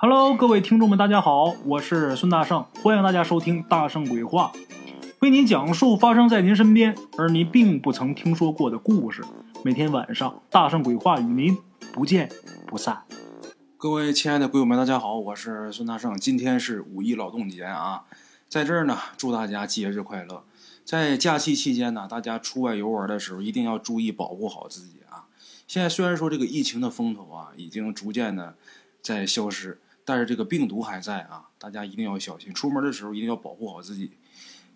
Hello，各位听众们，大家好，我是孙大圣，欢迎大家收听《大圣鬼话》，为您讲述发生在您身边而您并不曾听说过的故事。每天晚上，《大圣鬼话》与您不见不散。各位亲爱的鬼友们，大家好，我是孙大圣。今天是五一劳动节啊，在这儿呢，祝大家节日快乐。在假期期间呢，大家出外游玩的时候，一定要注意保护好自己啊。现在虽然说这个疫情的风头啊，已经逐渐的在消失。但是这个病毒还在啊，大家一定要小心。出门的时候一定要保护好自己，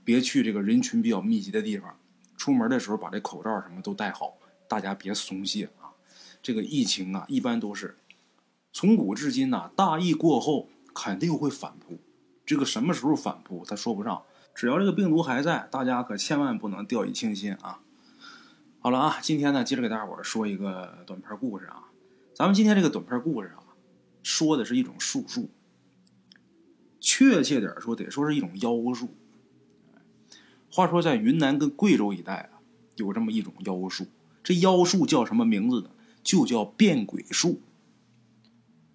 别去这个人群比较密集的地方。出门的时候把这口罩什么都戴好，大家别松懈啊。这个疫情啊，一般都是从古至今呐，大疫过后肯定会反扑。这个什么时候反扑，他说不上。只要这个病毒还在，大家可千万不能掉以轻心啊。好了啊，今天呢，接着给大伙说一个短片故事啊。咱们今天这个短片故事啊。说的是一种术数，确切点说，得说是一种妖术。话说在云南跟贵州一带啊，有这么一种妖术，这妖术叫什么名字呢？就叫变鬼术。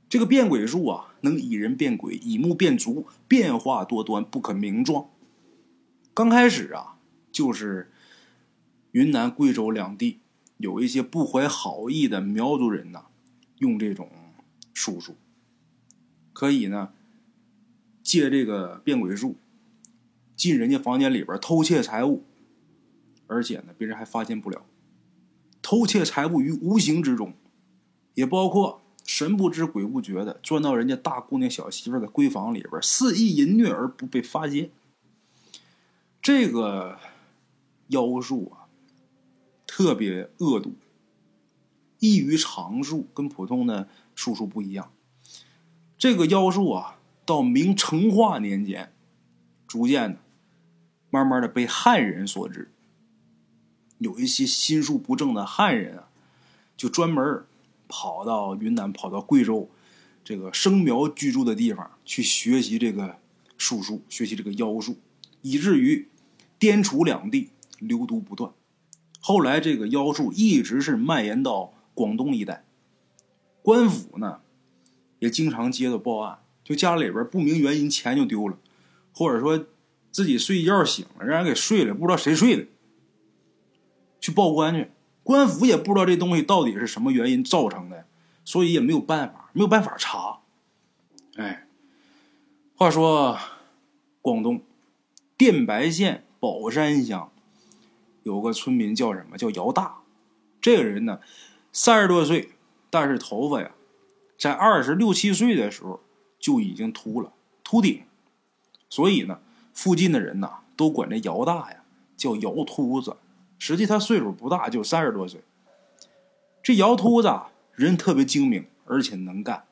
这个变鬼术啊，能以人变鬼，以木变足，变化多端，不可名状。刚开始啊，就是云南、贵州两地有一些不怀好意的苗族人呐，用这种。叔叔可以呢，借这个变鬼术进人家房间里边偷窃财物，而且呢，别人还发现不了。偷窃财物于无形之中，也包括神不知鬼不觉的钻到人家大姑娘小媳妇的闺房里边肆意淫虐而不被发现。这个妖术啊，特别恶毒，异于常术，跟普通的。术数不一样，这个妖术啊，到明成化年间，逐渐的、慢慢的被汉人所知。有一些心术不正的汉人啊，就专门跑到云南、跑到贵州这个生苗居住的地方去学习这个术数，学习这个妖术，以至于滇楚两地流毒不断。后来，这个妖术一直是蔓延到广东一带。官府呢，也经常接到报案，就家里边不明原因钱就丢了，或者说自己睡一觉醒了，让人给睡了，不知道谁睡的，去报官去。官府也不知道这东西到底是什么原因造成的，所以也没有办法，没有办法查。哎，话说广东电白县宝山乡有个村民叫什么？叫姚大。这个人呢，三十多岁。但是头发呀，在二十六七岁的时候就已经秃了，秃顶，所以呢，附近的人呐都管这姚大呀叫姚秃子。实际他岁数不大，就三十多岁。这姚秃子人特别精明，而且能干。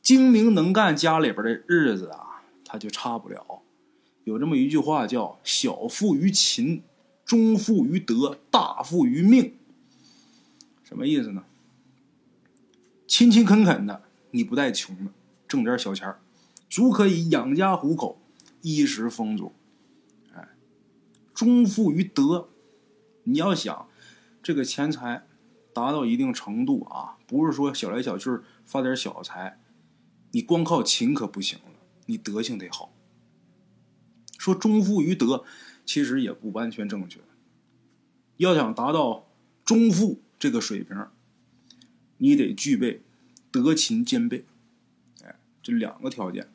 精明能干，家里边的日子啊，他就差不了。有这么一句话叫“小富于勤，中富于德，大富于命”。什么意思呢？勤勤恳恳的，你不带穷的，挣点小钱足可以养家糊口，衣食丰足。哎，忠富于德，你要想这个钱财达到一定程度啊，不是说小来小去发点小财，你光靠勤可不行了，你德性得好。说忠富于德，其实也不完全正确。要想达到忠富。这个水平，你得具备德勤兼备，哎，这两个条件。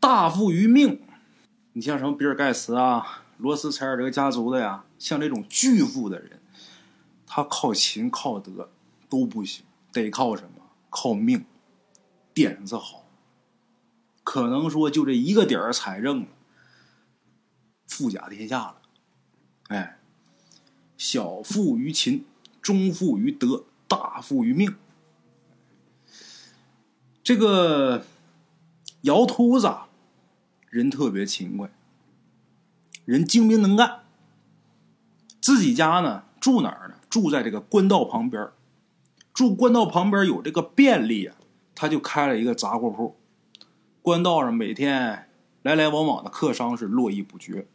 大富于命，你像什么比尔盖茨啊、罗斯柴尔德家族的呀，像这种巨富的人，他靠勤靠德都不行，得靠什么？靠命，点子好。可能说就这一个点儿踩正了，富甲天下了。哎，小富于勤。中富于德，大富于命。这个姚秃子人特别勤快，人精明能干。自己家呢住哪儿呢？住在这个官道旁边住官道旁边有这个便利啊，他就开了一个杂货铺。官道上每天来来往往的客商是络绎不绝，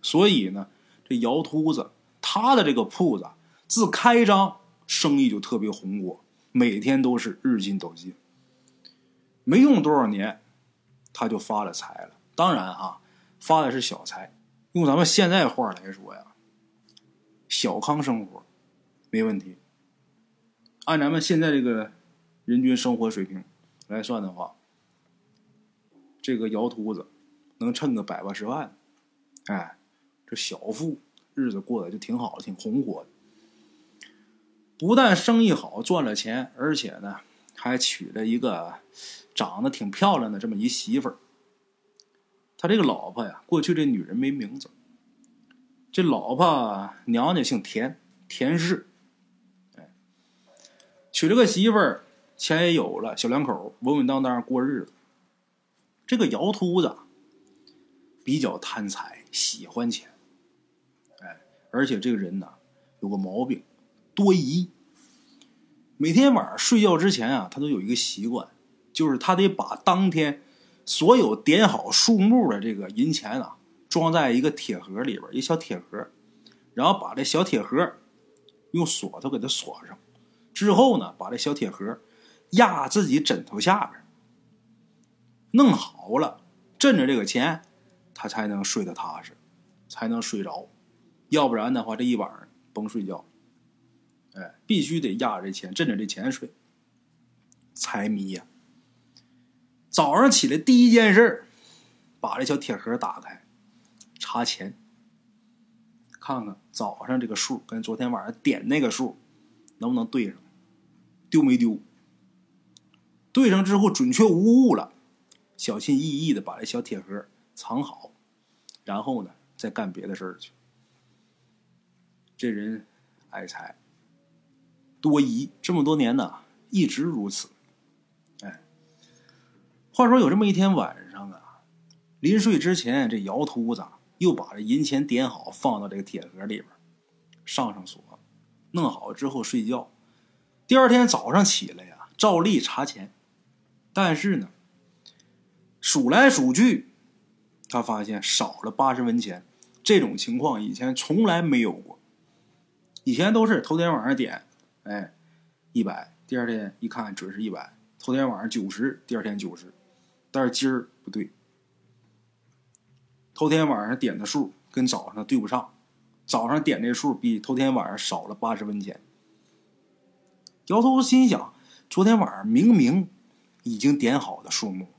所以呢，这姚秃子他的这个铺子。自开张，生意就特别红火，每天都是日进斗金。没用多少年，他就发了财了。当然啊，发的是小财，用咱们现在话来说呀，小康生活没问题。按咱们现在这个人均生活水平来算的话，这个姚秃子能趁个百八十万，哎，这小富日子过得就挺好，挺红火的。不但生意好，赚了钱，而且呢，还娶了一个长得挺漂亮的这么一媳妇儿。他这个老婆呀，过去这女人没名字，这老婆娘家姓田，田氏。哎，娶了个媳妇儿，钱也有了，小两口稳稳当当过日子。这个姚秃子比较贪财，喜欢钱。哎，而且这个人呢，有个毛病。多疑。每天晚上睡觉之前啊，他都有一个习惯，就是他得把当天所有点好数目的这个银钱啊，装在一个铁盒里边，一小铁盒，然后把这小铁盒用锁头给它锁上，之后呢，把这小铁盒压自己枕头下边，弄好了，枕着这个钱，他才能睡得踏实，才能睡着，要不然的话，这一晚上甭睡觉。哎，必须得压着这钱，挣着这钱睡。财迷呀！早上起来第一件事把这小铁盒打开，查钱，看看早上这个数跟昨天晚上点那个数能不能对上，丢没丢？对上之后准确无误了，小心翼翼的把这小铁盒藏好，然后呢，再干别的事儿去。这人爱财。多疑这么多年呢，一直如此。哎，话说有这么一天晚上啊，临睡之前，这姚秃子又把这银钱点好，放到这个铁盒里边，上上锁，弄好之后睡觉。第二天早上起来呀，照例查钱，但是呢，数来数去，他发现少了八十文钱。这种情况以前从来没有过，以前都是头天晚上点。哎，一百，第二天一看准是一百。头天晚上九十，第二天九十，但是今儿不对。头天晚上点的数跟早上对不上，早上点这数比头天晚上少了八十文钱。摇头心想：昨天晚上明明已经点好的数目，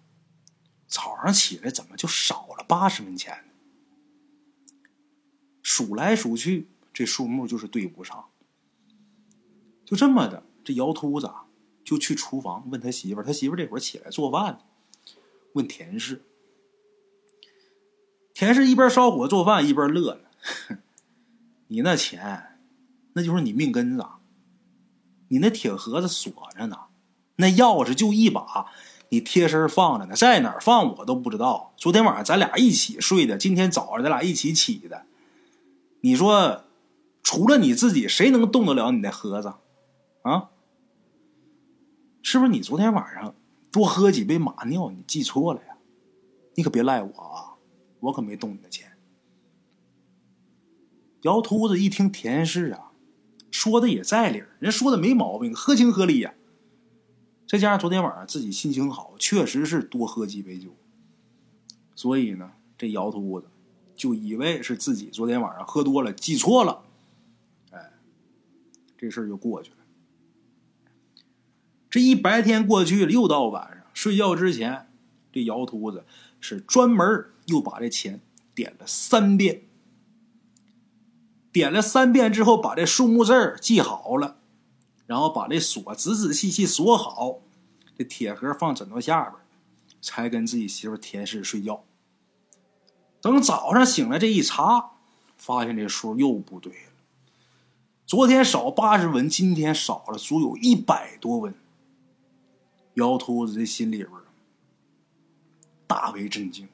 早上起来怎么就少了八十文钱？数来数去，这数目就是对不上。就这么的，这姚秃子就去厨房问他媳妇儿，他媳妇儿这会儿起来做饭呢，问田氏。田氏一边烧火做饭一边乐了：“ 你那钱，那就是你命根子。你那铁盒子锁着呢，那钥匙就一把，你贴身放着呢，在哪儿放我都不知道。昨天晚上咱俩一起睡的，今天早上咱俩一起起的。你说，除了你自己，谁能动得了你那盒子？”啊，是不是你昨天晚上多喝几杯马尿，你记错了呀？你可别赖我啊，我可没动你的钱。姚秃子一听田氏啊说的也在理，人说的没毛病，合情合理呀。再加上昨天晚上自己心情好，确实是多喝几杯酒，所以呢，这姚秃子就以为是自己昨天晚上喝多了，记错了。哎，这事儿就过去了。这一白天过去了，又到晚上睡觉之前，这姚秃子是专门又把这钱点了三遍。点了三遍之后，把这数目字记好了，然后把这锁仔仔细细锁好，这铁盒放枕头下边，才跟自己媳妇田氏睡觉。等早上醒来，这一查，发现这数又不对了。昨天少八十文，今天少了足有一百多文。姚秃子的心里边大为震惊。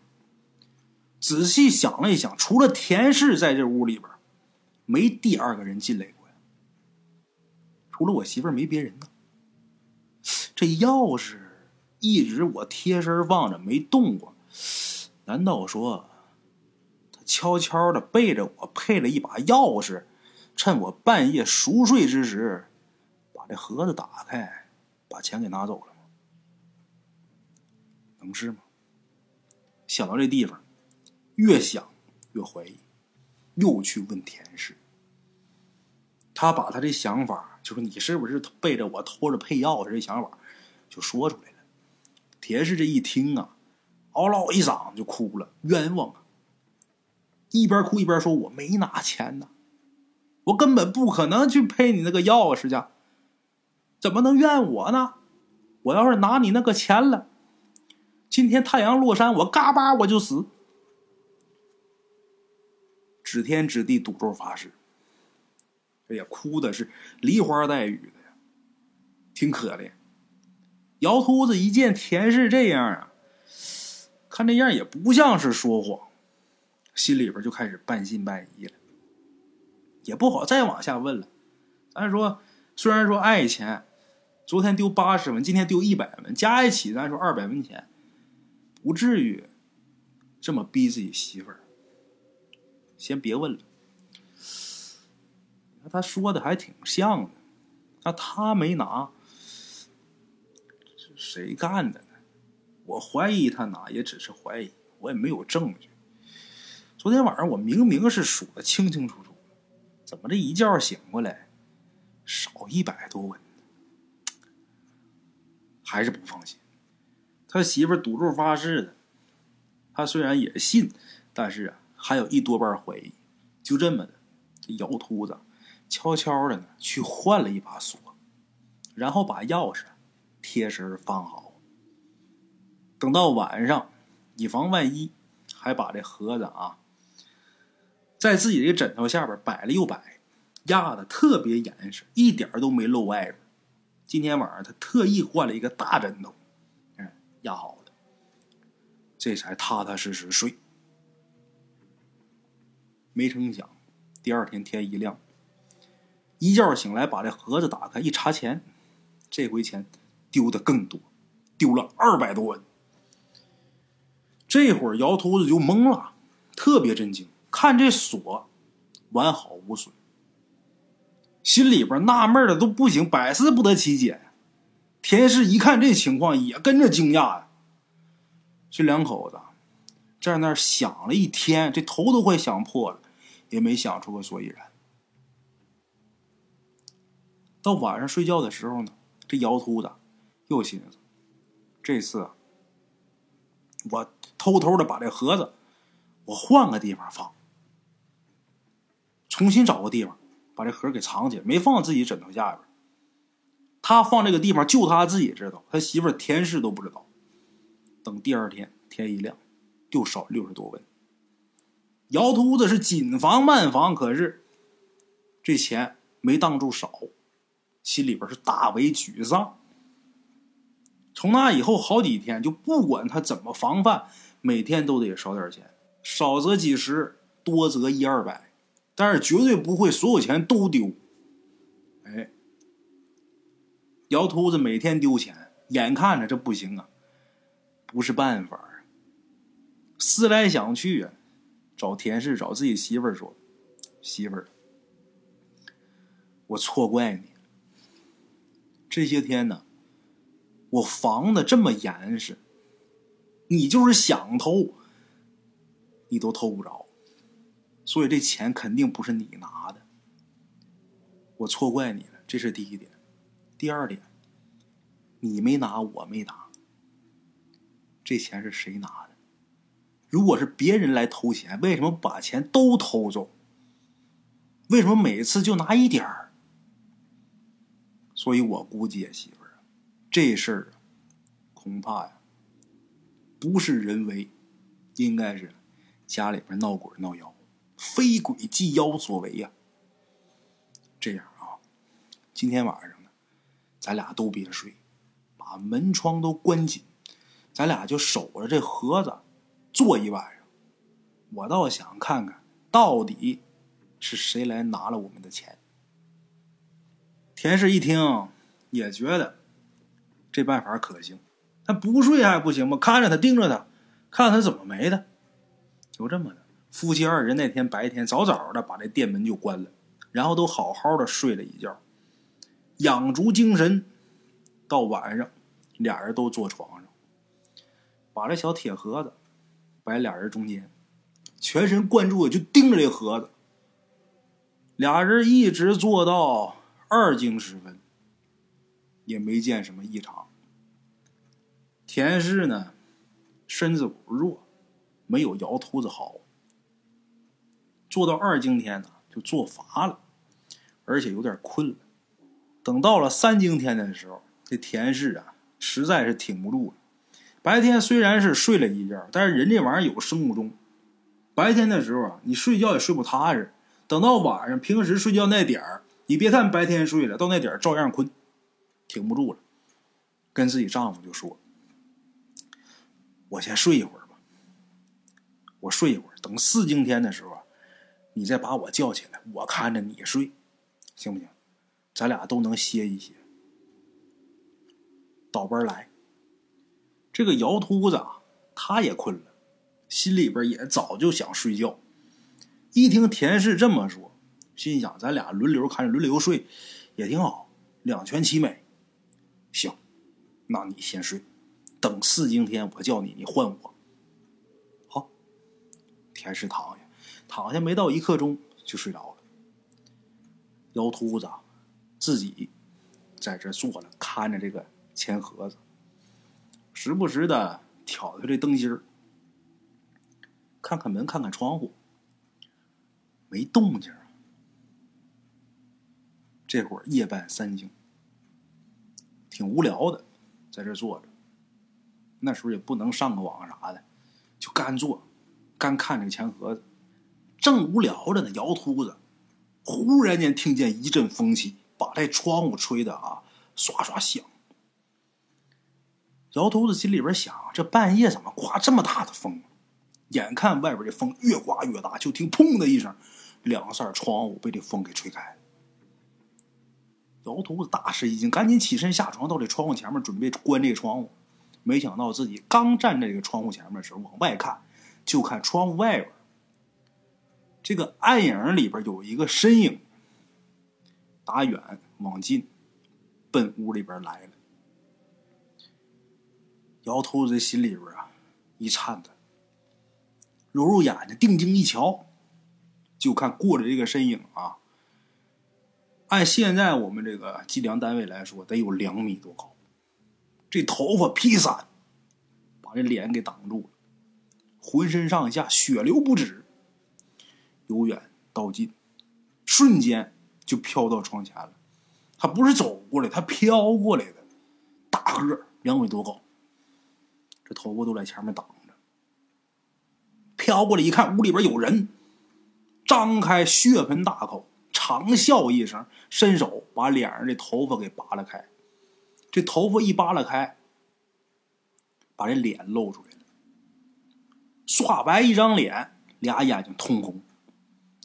仔细想了一想，除了田氏在这屋里边，没第二个人进来过呀。除了我媳妇儿，没别人呢。这钥匙一直我贴身放着，没动过。难道说他悄悄的背着我配了一把钥匙，趁我半夜熟睡之时，把这盒子打开，把钱给拿走了？能是吗？想到这地方，越想越怀疑，又去问田氏。他把他这想法，就说你是不是背着我偷着配药这想法，就说出来了。田氏这一听啊，嗷唠一嗓子就哭了，冤枉啊！一边哭一边说：“我没拿钱呢，我根本不可能去配你那个药啊，石家，怎么能怨我呢？我要是拿你那个钱了，今天太阳落山，我嘎巴我就死。指天指地赌咒发誓。”哎呀，哭的是梨花带雨的呀，挺可怜。姚秃子一见田氏这样啊，看这样也不像是说谎，心里边就开始半信半疑了，也不好再往下问了。咱说，虽然说爱钱，昨天丢八十文，今天丢一百文，加一起咱说二百文钱，不至于这么逼自己媳妇儿。先别问了。他说的还挺像的，那他没拿，谁干的呢？我怀疑他拿，也只是怀疑，我也没有证据。昨天晚上我明明是数的清清楚楚，怎么这一觉醒过来少一百多文？还是不放心。他媳妇赌咒发誓的，他虽然也信，但是啊，还有一多半怀疑。就这么的，这姚秃子。悄悄的呢，去换了一把锁，然后把钥匙贴身放好。等到晚上，以防万一，还把这盒子啊，在自己的枕头下边摆了又摆，压的特别严实，一点都没露外边。今天晚上他特意换了一个大枕头，压好了，这才踏踏实实睡。没成想，第二天天一亮。一觉醒来，把这盒子打开，一查钱，这回钱丢的更多，丢了二百多万。这会儿姚秃子就懵了，特别震惊，看这锁完好无损，心里边纳闷的都不行，百思不得其解。田氏一看这情况，也跟着惊讶呀。这两口子在那想了一天，这头都快想破了，也没想出个所以然。到晚上睡觉的时候呢，这姚秃子又寻思：这次我偷偷的把这盒子我换个地方放，重新找个地方把这盒给藏起来，没放自己枕头下边。他放这个地方就他自己知道，他媳妇田氏都不知道。等第二天天一亮，又少六十多文。姚秃子是紧防慢防，可是这钱没当住少。心里边是大为沮丧。从那以后好几天，就不管他怎么防范，每天都得少点钱，少则几十，多则一二百，但是绝对不会所有钱都丢。哎，姚秃子每天丢钱，眼看着这不行啊，不是办法啊。思来想去啊，找田氏，找自己媳妇儿说：“媳妇儿，我错怪你。”这些天呢，我防的这么严实，你就是想偷，你都偷不着，所以这钱肯定不是你拿的，我错怪你了，这是第一点。第二点，你没拿，我没拿，这钱是谁拿的？如果是别人来偷钱，为什么把钱都偷走？为什么每次就拿一点儿？所以我估计啊，媳妇儿，这事儿恐怕呀，不是人为，应该是家里边闹鬼闹妖，非鬼即妖所为呀。这样啊，今天晚上，咱俩都别睡，把门窗都关紧，咱俩就守着这盒子坐一晚上。我倒想看看到底是谁来拿了我们的钱。田氏一听，也觉得这办法可行，他不睡还不行吗？看着他，盯着他，看他怎么没的。就这么的，夫妻二人那天白天早早的把这店门就关了，然后都好好的睡了一觉，养足精神。到晚上，俩人都坐床上，把这小铁盒子摆俩人中间，全神贯注的就盯着这盒子。俩人一直做到二更时分，也没见什么异常。田氏呢，身子骨弱，没有姚秃子好。做到二更天呢，就坐乏了，而且有点困了。等到了三更天的时候，这田氏啊，实在是挺不住了。白天虽然是睡了一觉，但是人这玩意儿有生物钟。白天的时候啊，你睡觉也睡不踏实。等到晚上，平时睡觉那点儿，你别看白天睡了，到那点儿照样困，挺不住了，跟自己丈夫就说：“我先睡一会儿吧，我睡一会儿，等四更天的时候啊，你再把我叫起来，我看着你睡，行不行？咱俩都能歇一歇。”倒班来。这个姚秃子啊，他也困了，心里边也早就想睡觉。一听田氏这么说，心想：咱俩轮流看轮流睡，也挺好，两全其美。行，那你先睡，等四更天我叫你，你换我。好，田氏躺下，躺下没到一刻钟就睡着了。姚秃子自己在这坐着，看着这个钱盒子。时不时的挑挑这灯芯，看看门，看看窗户，没动静。这会儿夜半三更，挺无聊的，在这坐着。那时候也不能上个网啥的，就干坐，干看这个钱盒子。正无聊着呢，姚秃子忽然间听见一阵风起，把这窗户吹的啊，唰唰响。姚头子心里边想：这半夜怎么刮这么大的风？眼看外边这风越刮越大，就听“砰”的一声，两扇窗户被这风给吹开。姚头子大吃一惊，赶紧起身下床，到这窗户前面准备关这窗户。没想到自己刚站在这个窗户前面的时候，往外看，就看窗户外边这个暗影里边有一个身影，打远往近，奔屋里边来了。姚秃子心里边啊一颤抖，揉揉眼睛，定睛一瞧，就看过来这个身影啊。按现在我们这个计量单位来说，得有两米多高，这头发披散，把这脸给挡住了，浑身上下血流不止，由远到近，瞬间就飘到窗前了。他不是走过来，他飘过来的，大个两米多高。这头发都在前面挡着，飘过来一看，屋里边有人，张开血盆大口，长啸一声，伸手把脸上的头发给扒拉开。这头发一扒拉开，把这脸露出来了，刷白一张脸，俩眼睛通红，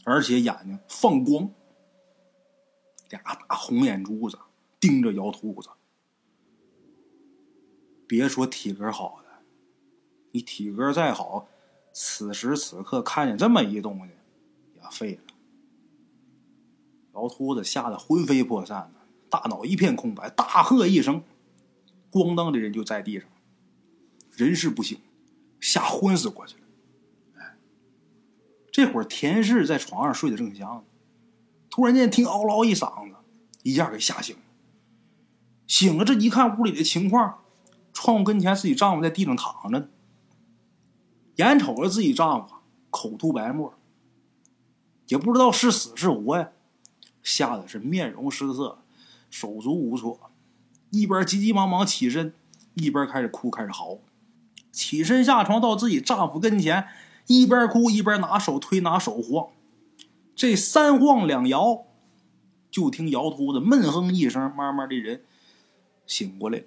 而且眼睛放光，俩大红眼珠子盯着姚秃子。别说体格好的。你体格再好，此时此刻看见这么一东西，也废了。姚秃子吓得魂飞魄散的，大脑一片空白，大喝一声，咣当的人就在地上，人事不省，吓昏死过去了。这会儿田氏在床上睡得正香，突然间听嗷嗷一嗓子，一下给吓醒了。醒了，这一看屋里的情况，窗户跟前自己丈夫在地上躺着。眼瞅着自己丈夫口吐白沫，也不知道是死是活呀，吓得是面容失色，手足无措，一边急急忙忙起身，一边开始哭，开始嚎。起身下床到自己丈夫跟前，一边哭一边拿手推拿手晃，这三晃两摇，就听姚秃子闷哼一声，慢慢的人醒过来，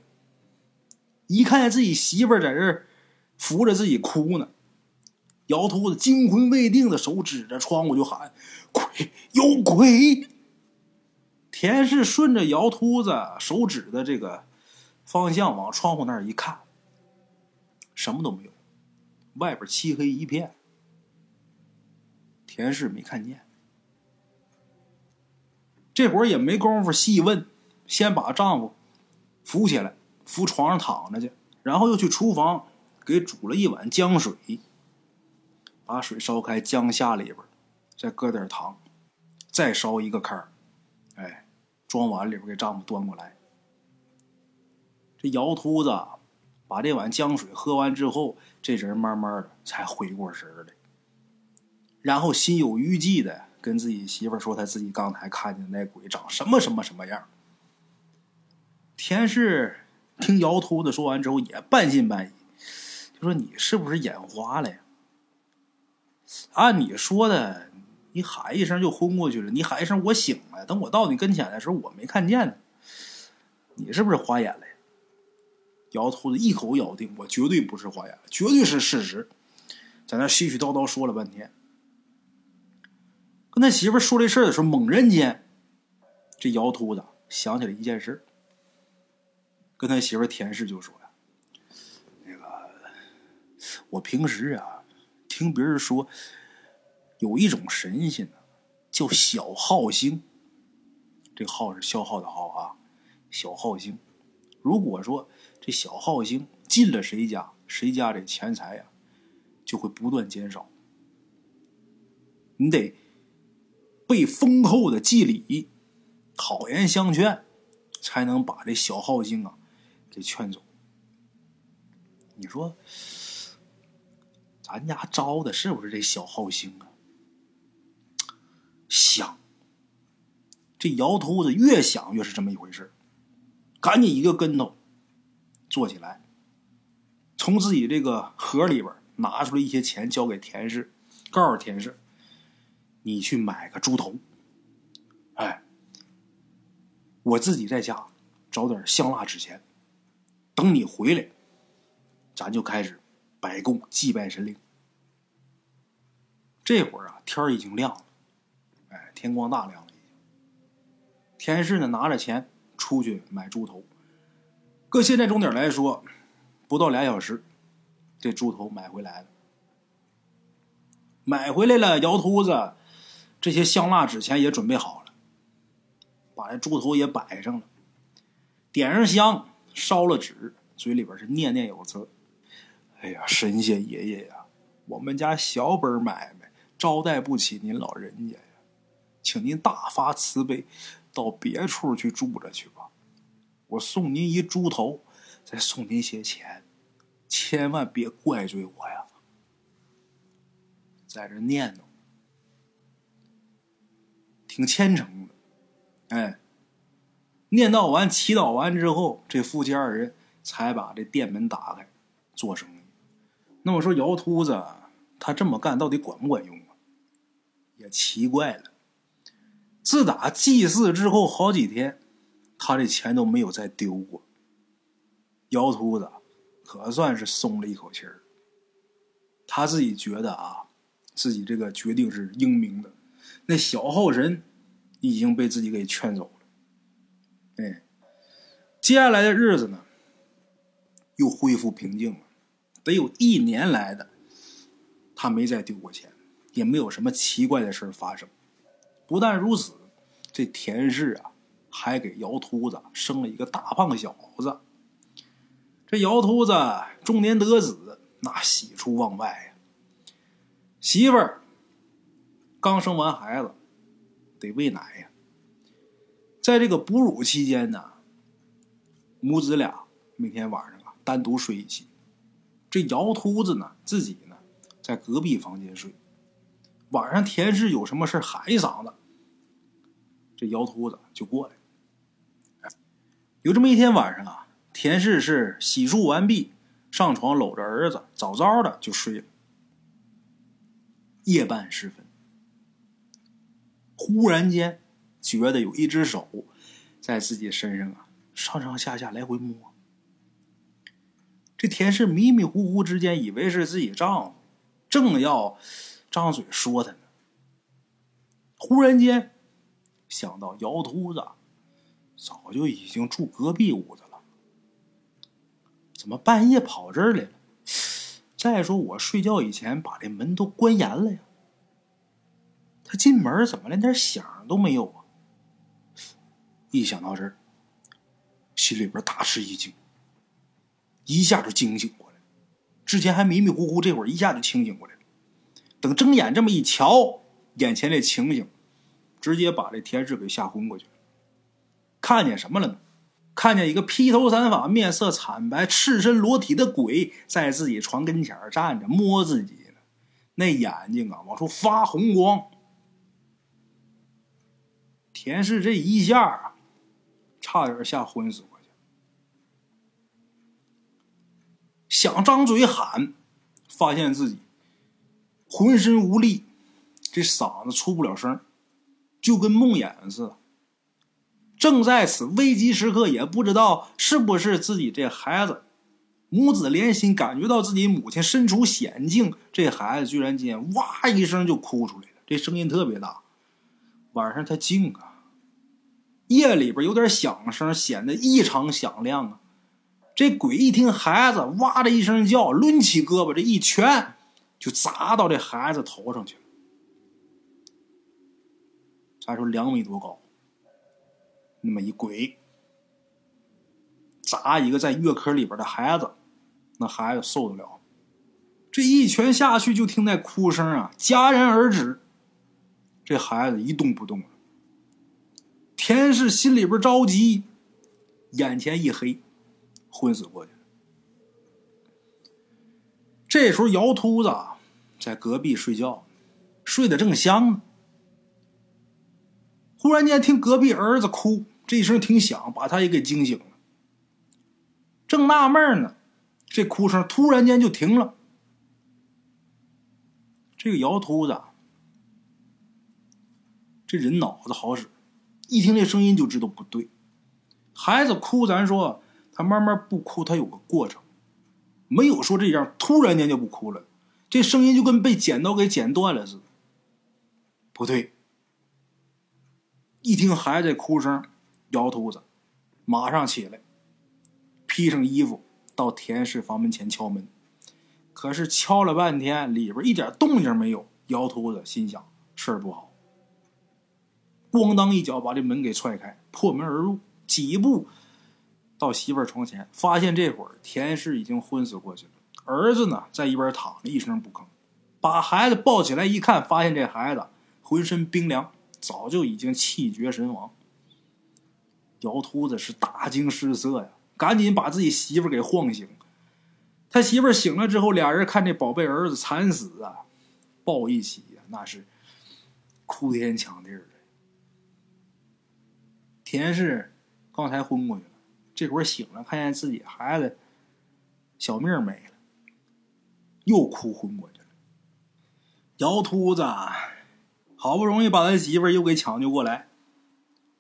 一看见自己媳妇在这扶着自己哭呢。姚秃子惊魂未定的手指着窗户就喊：“鬼，有鬼！”田氏顺着姚秃子手指的这个方向往窗户那儿一看，什么都没有，外边漆黑一片。田氏没看见，这会儿也没工夫细问，先把丈夫扶起来，扶床上躺着去，然后又去厨房给煮了一碗姜水，把水烧开，姜下里边，再搁点糖，再烧一个开儿，哎，装碗里边给丈夫端过来。这姚秃子把这碗姜水喝完之后，这人慢慢的才回过神来，然后心有余悸的跟自己媳妇说，他自己刚才看见那鬼长什么什么什么样。田氏听姚秃子说完之后，也半信半疑，就说：“你是不是眼花了呀？按你说的，你喊一声就昏过去了，你喊一声我醒了，等我到你跟前的时候，我没看见呢，你是不是花眼了？”姚秃子一口咬定：“我绝对不是花眼，绝对是事实。”在那絮絮叨叨说了半天，跟他媳妇说这事儿的时候，猛然间，这姚秃子想起了一件事，跟他媳妇田氏就说：“呀，那个，我平时啊，听别人说，有一种神仙呢，叫小耗星。这耗是消耗的耗啊，小耗星。如果说……”这小号星进了谁家，谁家这钱财呀，就会不断减少。你得被丰厚的祭礼，好言相劝，才能把这小号星啊给劝走。你说，咱家招的是不是这小号星啊？想，这姚秃子越想越是这么一回事赶紧一个跟头。坐起来，从自己这个盒里边拿出来一些钱，交给田氏，告诉田氏：“你去买个猪头，哎，我自己在家找点香蜡纸钱，等你回来，咱就开始摆供祭拜神灵。”这会儿啊，天已经亮了，哎，天光大亮了已经。田氏呢，拿着钱出去买猪头。搁现在钟点来说，不到俩小时，这猪头买回来了。买回来了，姚秃子这些香蜡纸钱也准备好了，把这猪头也摆上了，点上香，烧了纸，嘴里边是念念有词：“哎呀，神仙爷爷呀，我们家小本买卖招待不起您老人家呀，请您大发慈悲，到别处去住着去吧。”我送您一猪头，再送您些钱，千万别怪罪我呀！在这念叨，挺虔诚的。哎，念叨完、祈祷完之后，这夫妻二人才把这店门打开，做生意。那么说，姚秃子他这么干到底管不管用啊？也奇怪了。自打祭祀之后好几天。他这钱都没有再丢过，姚秃子可算是松了一口气儿。他自己觉得啊，自己这个决定是英明的。那小号神已经被自己给劝走了。哎，接下来的日子呢，又恢复平静了。得有一年来的，他没再丢过钱，也没有什么奇怪的事发生。不但如此，这田氏啊。还给姚秃子生了一个大胖小子。这姚秃子中年得子，那喜出望外呀。媳妇儿刚生完孩子，得喂奶呀。在这个哺乳期间呢，母子俩每天晚上啊单独睡一起。这姚秃子呢，自己呢在隔壁房间睡。晚上田氏有什么事喊一嗓子，这姚秃子就过来。有这么一天晚上啊，田氏是洗漱完毕，上床搂着儿子，早早的就睡了。夜半时分，忽然间觉得有一只手在自己身上啊上上下下来回摸。这田氏迷迷糊糊之间以为是自己丈夫，正要张嘴说他呢，忽然间想到姚秃子。早就已经住隔壁屋子了，怎么半夜跑这儿来了？再说我睡觉以前把这门都关严了呀，他进门怎么连点响都没有啊？一想到这儿，心里边大吃一惊，一下就惊醒过来。之前还迷迷糊糊，这会儿一下就清醒过来了。等睁眼这么一瞧，眼前这情形，直接把这田志给吓昏过去了。看见什么了呢？看见一个披头散发、面色惨白、赤身裸体的鬼在自己床跟前站着，摸自己呢。那眼睛啊，往出发红光。田氏这一下啊，差点吓昏死过去，想张嘴喊，发现自己浑身无力，这嗓子出不了声，就跟梦魇似的。正在此危急时刻，也不知道是不是自己这孩子母子连心，感觉到自己母亲身处险境，这孩子居然间哇一声就哭出来了，这声音特别大。晚上他静啊，夜里边有点响声，显得异常响亮啊。这鬼一听孩子哇的一声叫，抡起胳膊，这一拳就砸到这孩子头上去了。咱说两米多高。那么一鬼，砸一个在月壳里边的孩子，那孩子受得了？这一拳下去，就听那哭声啊戛然而止。这孩子一动不动了。田氏心里边着急，眼前一黑，昏死过去了。这时候，姚秃子在隔壁睡觉，睡得正香呢。忽然间，听隔壁儿子哭。这一声挺响，把他也给惊醒了。正纳闷呢，这哭声突然间就停了。这个姚秃子，这人脑子好使，一听这声音就知道不对。孩子哭，咱说他慢慢不哭，他有个过程，没有说这样突然间就不哭了。这声音就跟被剪刀给剪断了似的。不对，一听孩子哭声。姚秃子马上起来，披上衣服到田氏房门前敲门。可是敲了半天，里边一点动静没有。姚秃子心想事儿不好，咣当一脚把这门给踹开，破门而入，几步到媳妇儿床前，发现这会儿田氏已经昏死过去了，儿子呢在一边躺着，一声不吭。把孩子抱起来一看，发现这孩子浑身冰凉，早就已经气绝身亡。姚秃子是大惊失色呀，赶紧把自己媳妇儿给晃醒。他媳妇儿醒了之后，俩人看这宝贝儿子惨死啊，抱一起呀，那是哭天抢地的。田氏刚才昏过去了，这会儿醒了，看见自己孩子小命没了，又哭昏过去了。姚秃子好不容易把他媳妇又给抢救过来。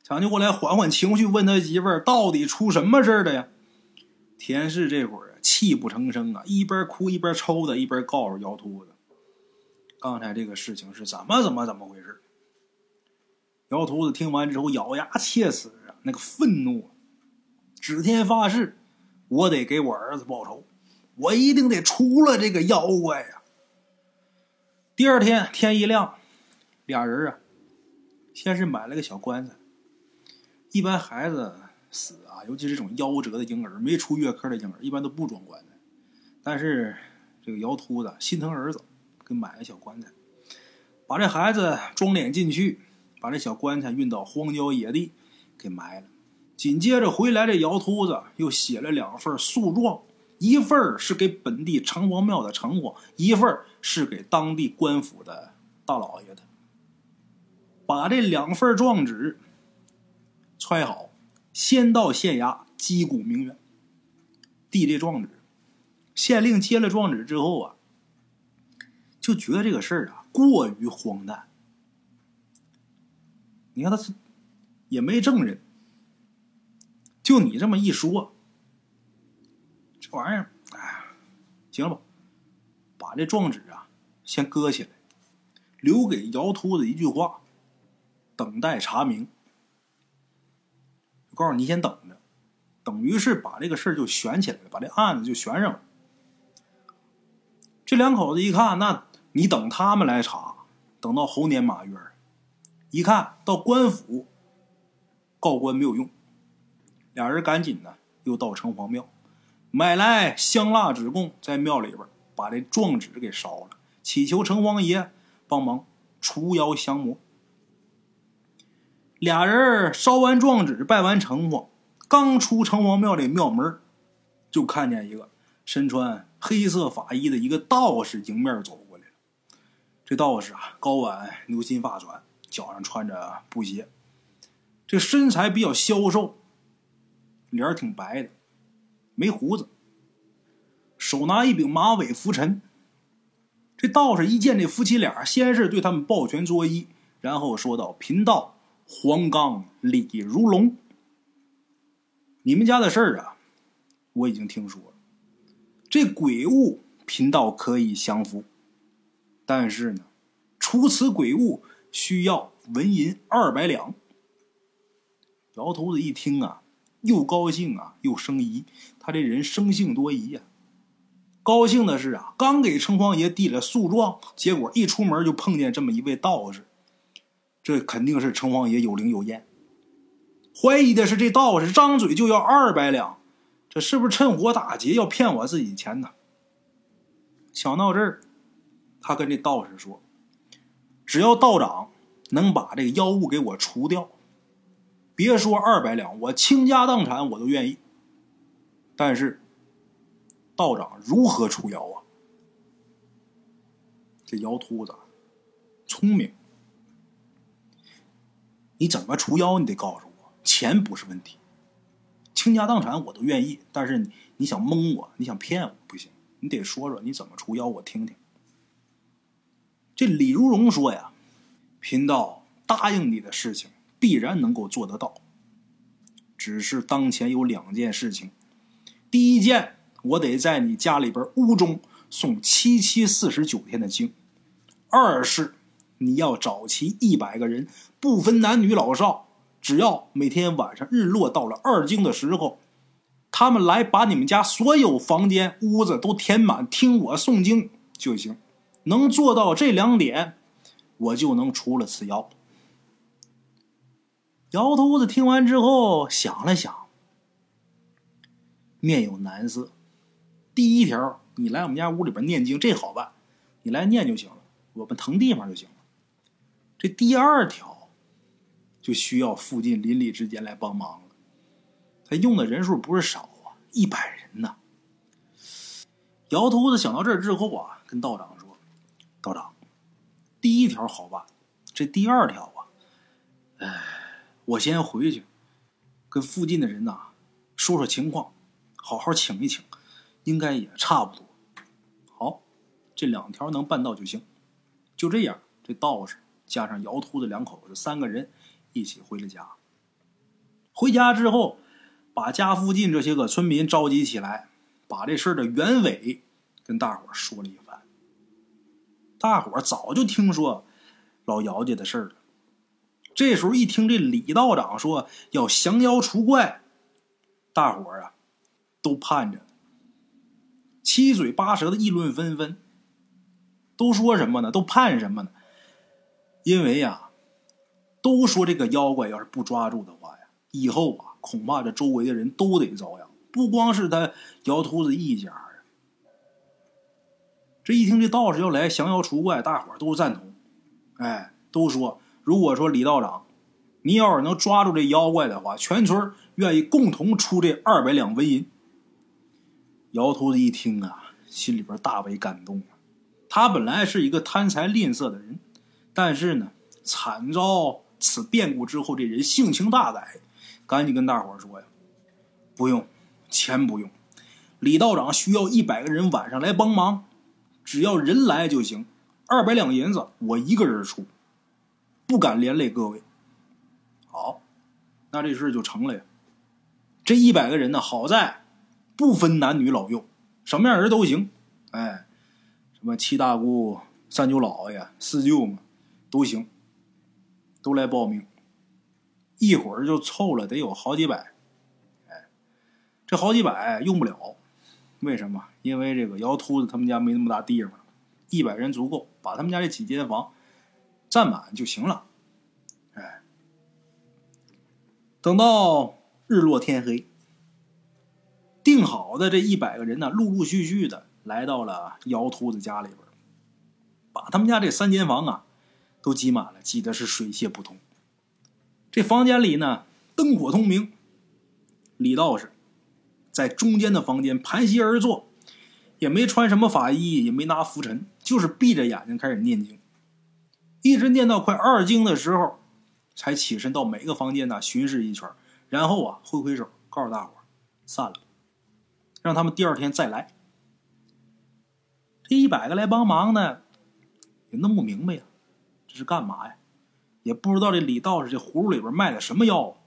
抢救过来，缓缓情绪，问他媳妇儿到底出什么事了呀？田氏这会儿泣不成声啊，一边哭一边抽的，一边告诉姚秃子：“刚才这个事情是怎么怎么怎么回事？”姚秃子听完之后咬牙切齿啊，那个愤怒，指天发誓：“我得给我儿子报仇，我一定得除了这个妖怪呀！”第二天天一亮，俩人啊，先是买了个小棺材。一般孩子死啊，尤其是这种夭折的婴儿，没出月科的婴儿，一般都不装棺材。但是这个姚秃子心疼儿子，给买了小棺材，把这孩子装殓进去，把这小棺材运到荒郊野地给埋了。紧接着回来，这姚秃子又写了两份诉状，一份是给本地城隍庙的城隍，一份是给当地官府的大老爷的。把这两份状纸。揣好，先到县衙击鼓鸣冤，递这状纸。县令接了状纸之后啊，就觉得这个事儿啊过于荒诞。你看他是也没证人，就你这么一说，这玩意儿，哎，行了吧？把这状纸啊先搁起来，留给姚秃子一句话：等待查明。告诉你，先等着，等于是把这个事儿就悬起来了，把这案子就悬上了。这两口子一看，那你等他们来查，等到猴年马月，一看到官府告官没有用，俩人赶紧呢又到城隍庙买来香蜡纸供，在庙里边把这状纸给烧了，祈求城隍爷帮忙除妖降魔。俩人烧完状纸，拜完城隍，刚出城隍庙这庙门，就看见一个身穿黑色法衣的一个道士迎面走过来了。这道士啊，高挽牛心发转，脚上穿着布鞋，这身材比较消瘦，脸儿挺白的，没胡子，手拿一柄马尾拂尘。这道士一见这夫妻俩，先是对他们抱拳作揖，然后说道：“贫道。”黄冈李如龙，你们家的事儿啊，我已经听说了。这鬼物贫道可以降服，但是呢，除此鬼物需要纹银二百两。姚头子一听啊，又高兴啊，又生疑。他这人生性多疑呀。高兴的是啊，刚给城隍爷递了诉状，结果一出门就碰见这么一位道士。这肯定是城隍爷有灵有验。怀疑的是这道士张嘴就要二百两，这是不是趁火打劫要骗我自己钱呢？想到这儿，他跟这道士说：“只要道长能把这个妖物给我除掉，别说二百两，我倾家荡产我都愿意。但是，道长如何除妖啊？这姚秃子聪明。”你怎么除妖？你得告诉我，钱不是问题，倾家荡产我都愿意。但是你想蒙我，你想骗我不行，你得说说你怎么除妖，我听听。这李如荣说呀：“贫道答应你的事情，必然能够做得到。只是当前有两件事情，第一件，我得在你家里边屋中诵七七四十九天的经；二是。”你要找齐一百个人，不分男女老少，只要每天晚上日落到了二更的时候，他们来把你们家所有房间、屋子都填满，听我诵经就行。能做到这两点，我就能除了此妖。姚秃子听完之后想了想，面有难色。第一条，你来我们家屋里边念经，这好办，你来念就行了，我们腾地方就行了。这第二条，就需要附近邻里之间来帮忙了。他用的人数不是少啊，一百人呢。姚秃子想到这儿之后啊，跟道长说：“道长，第一条好办，这第二条啊，哎，我先回去跟附近的人呐说说情况，好好请一请，应该也差不多。好，这两条能办到就行。就这样，这道士。”加上姚秃子两口子三个人一起回了家。回家之后，把家附近这些个村民召集起来，把这事的原委跟大伙说了一。大伙早就听说老姚家的事了。这时候一听这李道长说要降妖除怪，大伙啊都盼着，七嘴八舌的议论纷纷。都说什么呢？都盼什么呢？因为呀，都说这个妖怪要是不抓住的话呀，以后啊，恐怕这周围的人都得遭殃。不光是他姚秃子一家。这一听这道士要来降妖除怪，大伙都赞同。哎，都说如果说李道长，你要是能抓住这妖怪的话，全村愿意共同出这二百两纹银。姚秃子一听啊，心里边大为感动。他本来是一个贪财吝啬的人。但是呢，惨遭此变故之后，这人性情大改，赶紧跟大伙说呀：“不用，钱不用，李道长需要一百个人晚上来帮忙，只要人来就行。二百两银子我一个人出，不敢连累各位。”好，那这事就成了呀。这一百个人呢，好在不分男女老幼，什么样人都行。哎，什么七大姑、三舅姥爷、四舅嘛。都行，都来报名，一会儿就凑了得有好几百，哎，这好几百用不了，为什么？因为这个姚秃子他们家没那么大地方，一百人足够，把他们家这几间房占满就行了，哎，等到日落天黑，定好的这一百个人呢，陆陆续续的来到了姚秃子家里边，把他们家这三间房啊都挤满了，挤的是水泄不通。这房间里呢，灯火通明。李道士在中间的房间盘膝而坐，也没穿什么法衣，也没拿拂尘，就是闭着眼睛开始念经，一直念到快二更的时候，才起身到每个房间呢巡视一圈，然后啊挥挥手告诉大伙散了，让他们第二天再来。这一百个来帮忙的也弄不明白呀，这是干嘛呀？也不知道这李道士这葫芦里边卖的什么药啊。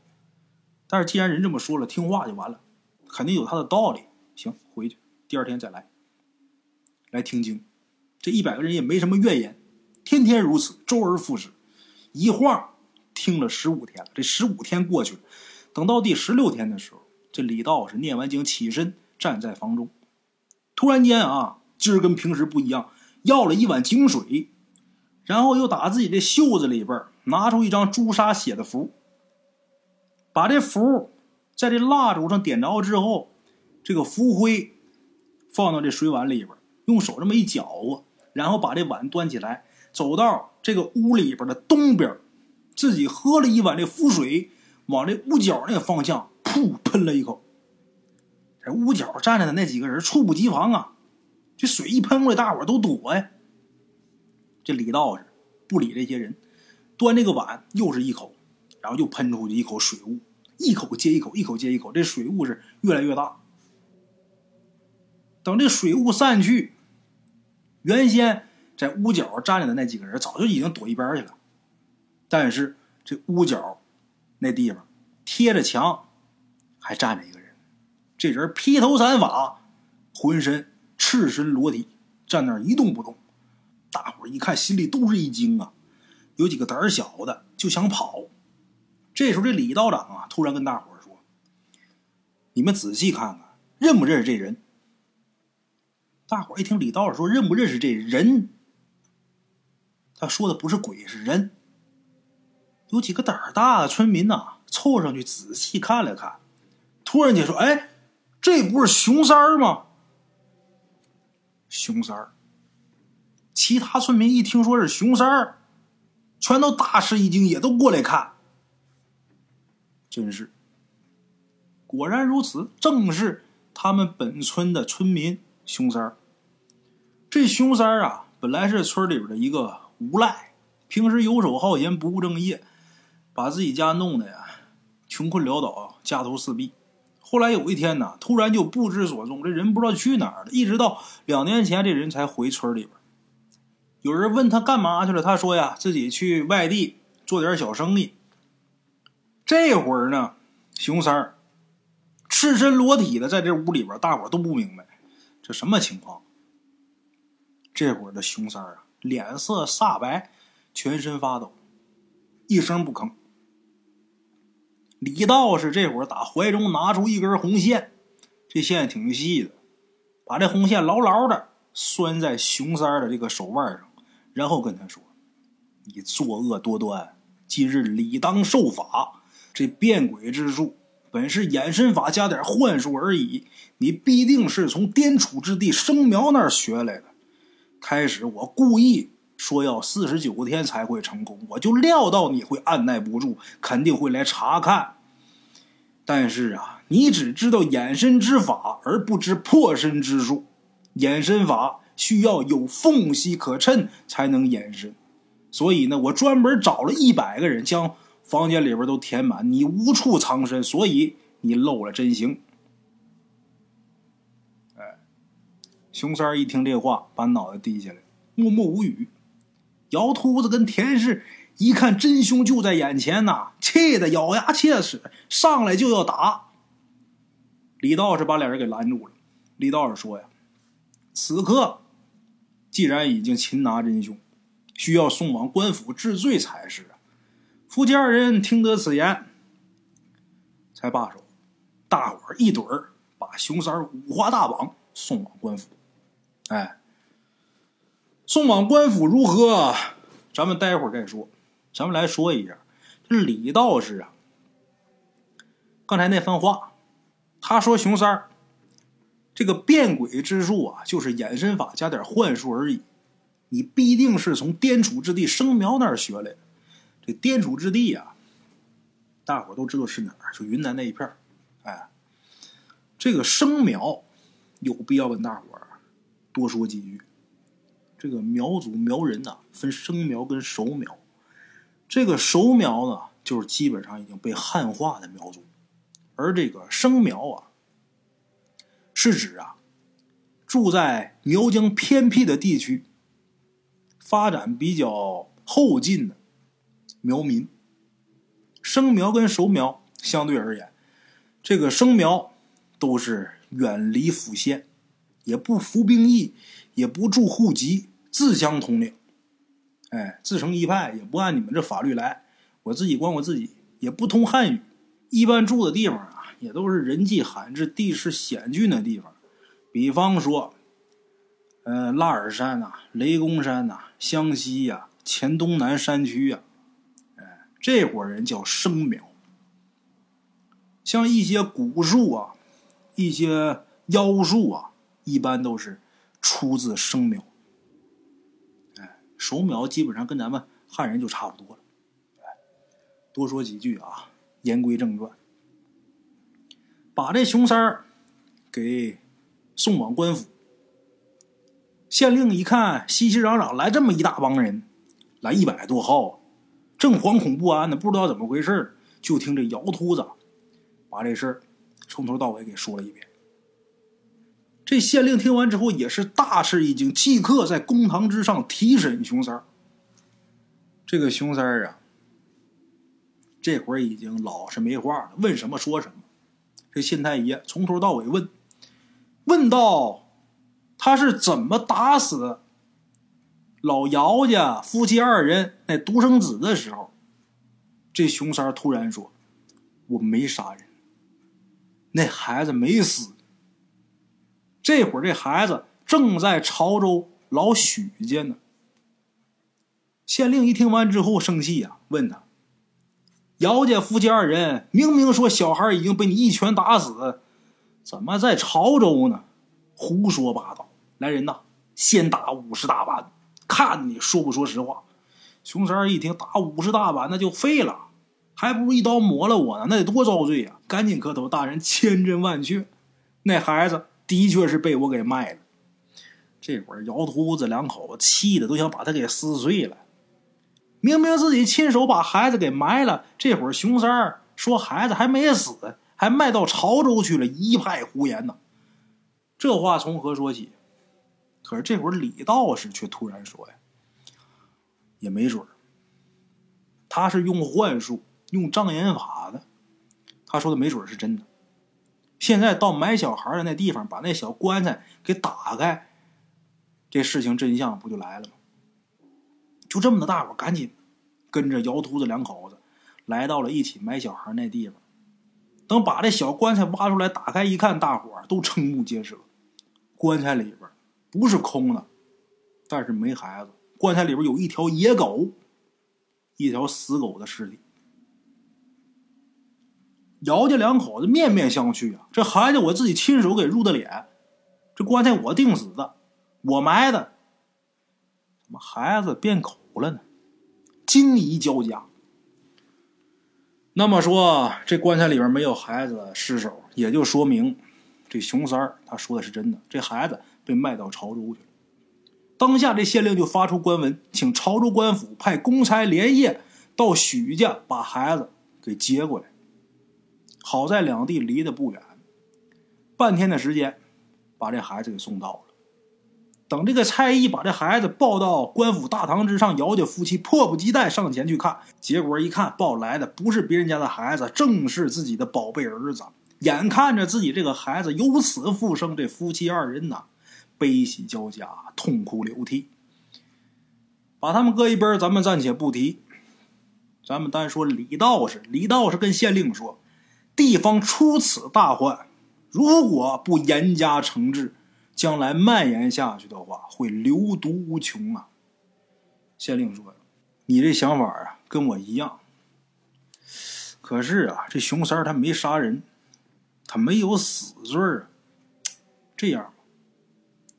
但是既然人这么说了，听话就完了，肯定有他的道理。行，回去，第二天再来，来听经。这一百个人也没什么怨言，天天如此，周而复始。一晃听了十五天了，这十五天过去了，等到第十六天的时候，这李道士念完经起身站在房中，突然间啊，今儿跟平时不一样，要了一碗井水，然后又打自己的袖子里边拿出一张朱砂写的符。把这符在这蜡烛上点着之后，这个浮灰放到这水碗里边，用手这么一搅和，然后把这碗端起来，走到这个屋里边的东边，自己喝了一碗这浮水，往这屋角那个方向噗喷了一口。这屋角站着的那几个人猝不及防啊，这水一喷过来，大伙都躲呀。这李道士不理这些人，端这个碗又是一口。然后又喷出去一口水雾，一口接一口，一口接一口，这水雾是越来越大。等这水雾散去，原先在屋角站着的那几个人早就已经躲一边去了。但是这屋角那地方贴着墙还站着一个人，这人披头散发，浑身赤身裸体，站那儿一动不动。大伙一看，心里都是一惊啊！有几个胆小的就想跑。这时候，这李道长啊，突然跟大伙说：“你们仔细看看，认不认识这人？”大伙一听李道士说认不认识这人，他说的不是鬼，是人。有几个胆儿大的村民呐，凑上去仔细看了看，突然间说：“哎，这不是熊三儿吗？”熊三儿。其他村民一听说是熊三儿，全都大吃一惊，也都过来看。真是，果然如此，正是他们本村的村民熊三儿。这熊三儿啊，本来是村里边的一个无赖，平时游手好闲，不务正业，把自己家弄得呀穷困潦倒，家徒四壁。后来有一天呢，突然就不知所踪，这人不知道去哪儿了。一直到两年前，这人才回村里边。有人问他干嘛去了，他说呀，自己去外地做点小生意。这会儿呢，熊三儿赤身裸体的在这屋里边，大伙都不明白这什么情况。这会儿的熊三儿啊，脸色煞白，全身发抖，一声不吭。李道士这会儿打怀中拿出一根红线，这线挺细的，把这红线牢牢的拴在熊三儿的这个手腕上，然后跟他说：“你作恶多端，今日理当受罚。”这变鬼之术本是衍身法加点幻术而已，你必定是从颠楚之地生苗那儿学来的。开始我故意说要四十九天才会成功，我就料到你会按耐不住，肯定会来查看。但是啊，你只知道衍身之法，而不知破身之术。衍身法需要有缝隙可趁才能衍身，所以呢，我专门找了一百个人将。房间里边都填满，你无处藏身，所以你露了真形。哎，熊三一听这话，把脑袋低下来，默默无语。姚秃子跟田氏一看真凶就在眼前呐，气得咬牙切齿，上来就要打。李道士把俩人给拦住了。李道士说：“呀，此刻既然已经擒拿真凶，需要送往官府治罪才是。”夫妻二人听得此言，才罢手。大伙儿一怼儿把熊三五花大绑，送往官府。哎，送往官府如何？咱们待会儿再说。咱们来说一下，这李道士啊，刚才那番话，他说熊三这个变鬼之术啊，就是衍身法加点幻术而已。你必定是从滇楚之地生苗那儿学来的。这滇楚之地啊，大伙都知道是哪儿，就云南那一片哎，这个生苗有必要跟大伙儿多说几句。这个苗族苗人呐，分生苗跟熟苗。这个熟苗呢，就是基本上已经被汉化的苗族，而这个生苗啊，是指啊，住在苗疆偏僻的地区。发展比较后进的苗民，生苗跟熟苗相对而言，这个生苗都是远离府县，也不服兵役，也不住户籍，自相统领，哎，自成一派，也不按你们这法律来，我自己管我自己，也不通汉语，一般住的地方啊，也都是人迹罕至、地势险峻的地方，比方说。呃，腊尔山呐，雷公山呐，湘西呀，黔东南山区呀，这伙人叫生苗。像一些蛊术啊，一些妖术啊，一般都是出自生苗。哎，熟苗基本上跟咱们汉人就差不多了。多说几句啊，言归正传，把这熊三儿给送往官府。县令一看，熙熙攘攘来这么一大帮人，来一百多号，正惶恐不安呢，不知道怎么回事就听这姚秃子把这事儿从头到尾给说了一遍。这县令听完之后也是大吃一惊，即刻在公堂之上提审熊三儿。这个熊三儿啊，这会儿已经老实没话了，问什么说什么。这县太爷从头到尾问，问到。他是怎么打死老姚家夫妻二人那独生子的时候？这熊三突然说：“我没杀人，那孩子没死。这会儿这孩子正在潮州老许家呢。”县令一听完之后生气呀，问他：“姚家夫妻二人明明说小孩已经被你一拳打死，怎么在潮州呢？胡说八道！”来人呐！先打五十大板，看你说不说实话。熊三一听打五十大板，那就废了，还不如一刀抹了我呢，那得多遭罪呀！赶紧磕头，大人千真万确，那孩子的确是被我给卖了。这会儿姚秃子两口子气的都想把他给撕碎了。明明自己亲手把孩子给埋了，这会儿熊三说孩子还没死，还卖到潮州去了，一派胡言呢。这话从何说起？可是这会儿李道士却突然说：“呀，也没准他是用幻术、用障眼法的。他说的没准是真的。现在到埋小孩的那地方，把那小棺材给打开，这事情真相不就来了吗？就这么的，大伙赶紧跟着姚秃子两口子来到了一起埋小孩那地方。等把这小棺材挖出来，打开一看，大伙都瞠目结舌，棺材里边。”不是空的，但是没孩子。棺材里边有一条野狗，一条死狗的尸体。姚家两口子面面相觑啊！这孩子我自己亲手给入的脸，这棺材我定死的，我埋的，怎么孩子变狗了呢？惊疑交加。那么说，这棺材里边没有孩子尸首，也就说明这熊三儿他说的是真的。这孩子。被卖到潮州去了。当下这县令就发出官文，请潮州官府派公差连夜到许家把孩子给接过来。好在两地离得不远，半天的时间把这孩子给送到了。等这个差役把这孩子抱到官府大堂之上，姚家夫妻迫不及待上前去看，结果一看，抱来的不是别人家的孩子，正是自己的宝贝儿子。眼看着自己这个孩子由此复生，这夫妻二人呐。悲喜交加，痛哭流涕。把他们搁一边，咱们暂且不提。咱们单说李道士。李道士跟县令说：“地方出此大患，如果不严加惩治，将来蔓延下去的话，会流毒无穷啊。”县令说：“你这想法啊，跟我一样。可是啊，这熊三他没杀人，他没有死罪啊。”这样，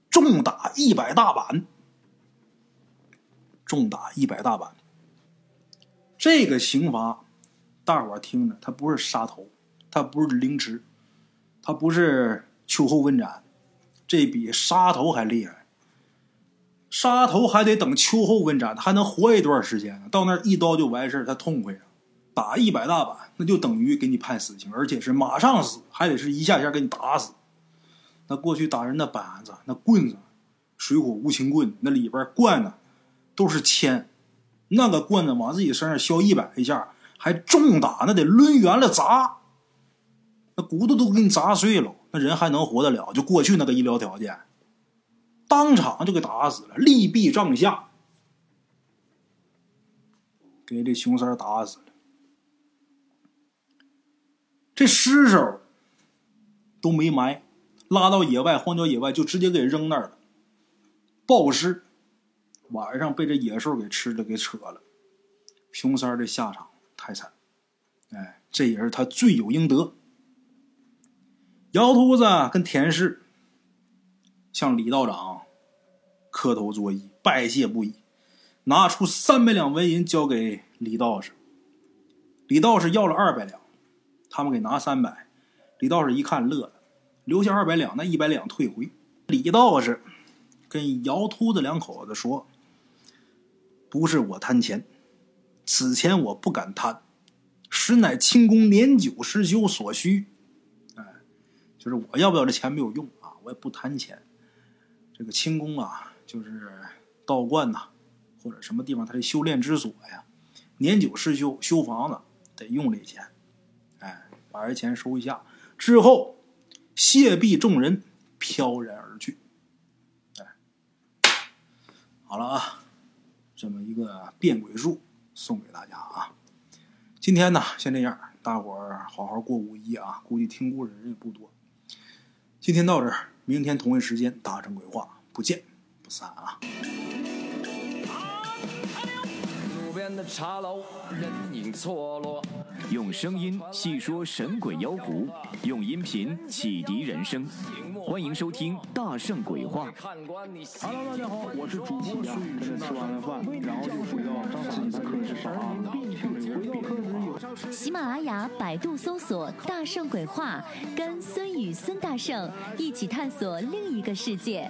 重打一百大板，重打一百大板。这个刑罚，大伙听着，他不是杀头，他不是凌迟，他不是秋后问斩，这比杀头还厉害。杀头还得等秋后问斩，还能活一段时间呢。到那儿一刀就完事儿，他痛快啊！打一百大板，那就等于给你判死刑，而且是马上死，还得是一下下给你打死。那过去打人的板子、那棍子，水火无情棍，那里边灌的都是铅，那个棍子往自己身上削一百下，还重打，那得抡圆了砸，那骨头都给你砸碎了，那人还能活得了？就过去那个医疗条件。当场就给打死了，利弊帐下，给这熊三打死了。这尸首都没埋，拉到野外荒郊野外就直接给扔那儿了。暴尸，晚上被这野兽给吃了，给扯了。熊三儿的下场太惨，哎，这也是他罪有应得。姚秃子跟田氏。向李道长磕头作揖，拜谢不已，拿出三百两纹银交给李道士。李道士要了二百两，他们给拿三百。李道士一看乐了，留下二百两，那一百两退回。李道士跟姚秃子两口子说：“不是我贪钱，此钱我不敢贪，实乃清宫年久失修所需。哎，就是我要不要这钱没有用啊，我也不贪钱。”这个清宫啊，就是道观呐，或者什么地方，它的修炼之所呀。年久失修，修房子得用这钱，哎，把这钱收一下之后，谢毕众人，飘然而去。哎，好了啊，这么一个变鬼术送给大家啊。今天呢，先这样，大伙儿好好过五一啊。估计听故事人也不多。今天到这儿。明天同一时间，大成鬼话不见不散啊！路边的茶楼，人影错落。用声音细说神鬼妖狐，用音频启迪人生。欢迎收听《大圣鬼话》。Hello，大家好，我是主播孙宇，吃完了饭，然后就回到自己的课室上啊。喜马拉雅、百度搜索“大圣鬼话”，跟孙宇、孙大圣一起探索另一个世界。